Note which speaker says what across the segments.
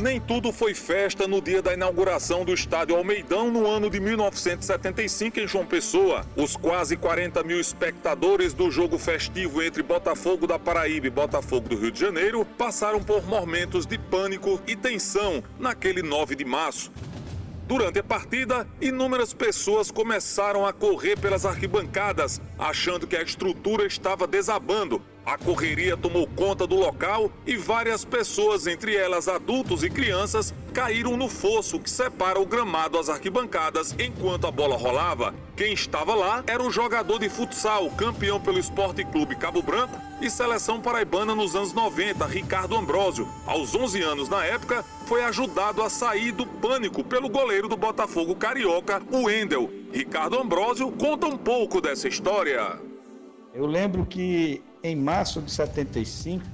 Speaker 1: Nem tudo foi festa no dia da inauguração do estádio Almeidão no ano de 1975 em João Pessoa. Os quase 40 mil espectadores do jogo festivo entre Botafogo da Paraíba e Botafogo do Rio de Janeiro passaram por momentos de pânico e tensão naquele 9 de março. Durante a partida, inúmeras pessoas começaram a correr pelas arquibancadas, achando que a estrutura estava desabando. A correria tomou conta do local e várias pessoas, entre elas adultos e crianças, caíram no fosso que separa o gramado às arquibancadas enquanto a bola rolava. Quem estava lá era o jogador de futsal, campeão pelo Esporte Clube Cabo Branco e seleção paraibana nos anos 90, Ricardo Ambrosio. Aos 11 anos na época, foi ajudado a sair do pânico pelo goleiro do Botafogo Carioca, o Endel. Ricardo Ambrosio conta um pouco dessa história.
Speaker 2: Eu lembro que em março de 75,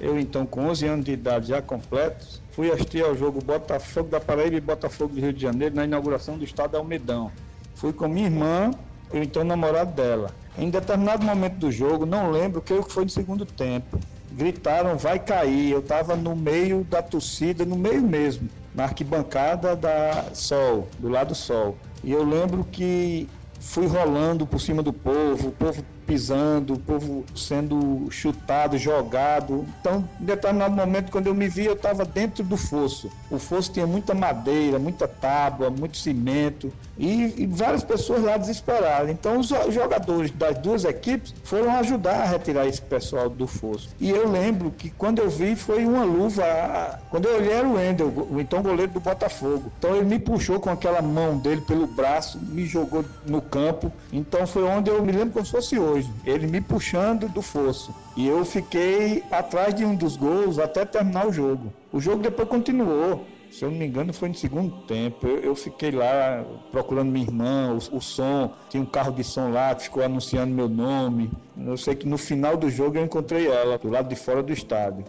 Speaker 2: eu então com 11 anos de idade já completos, fui assistir ao jogo Botafogo da Paraíba e Botafogo do Rio de Janeiro na inauguração do estado Almedão. Fui com minha irmã, eu então namorado dela. Em determinado momento do jogo, não lembro o que foi no segundo tempo, gritaram vai cair. Eu estava no meio da torcida, no meio mesmo, na arquibancada da Sol, do lado Sol. E eu lembro que fui rolando por cima do povo, o povo pisando, o povo sendo chutado, jogado. Então, em determinado momento, quando eu me vi, eu estava dentro do fosso. O fosso tinha muita madeira, muita tábua, muito cimento e, e várias pessoas lá desesperadas. Então, os jogadores das duas equipes foram ajudar a retirar esse pessoal do fosso. E eu lembro que quando eu vi, foi uma luva. Quando eu olhei, era o Wendel, o então goleiro do Botafogo. Então, ele me puxou com aquela mão dele pelo braço, me jogou no campo. Então, foi onde eu me lembro como se fosse hoje ele me puxando do fosso. E eu fiquei atrás de um dos gols até terminar o jogo. O jogo depois continuou. Se eu não me engano, foi no segundo tempo. Eu, eu fiquei lá procurando minha irmã, o, o, som. Tinha um carro de som lá que ficou anunciando meu nome. Eu sei que no final do jogo eu encontrei ela, do lado de fora do estádio.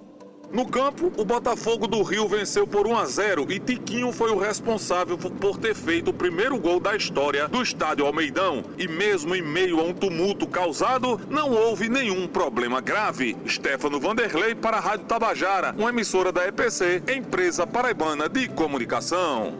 Speaker 1: No campo, o Botafogo do Rio venceu por 1 a 0 e Tiquinho foi o responsável por ter feito o primeiro gol da história do estádio Almeidão. E mesmo em meio a um tumulto causado, não houve nenhum problema grave. Stefano Vanderlei para a Rádio Tabajara, uma emissora da EPC, empresa paraibana de comunicação.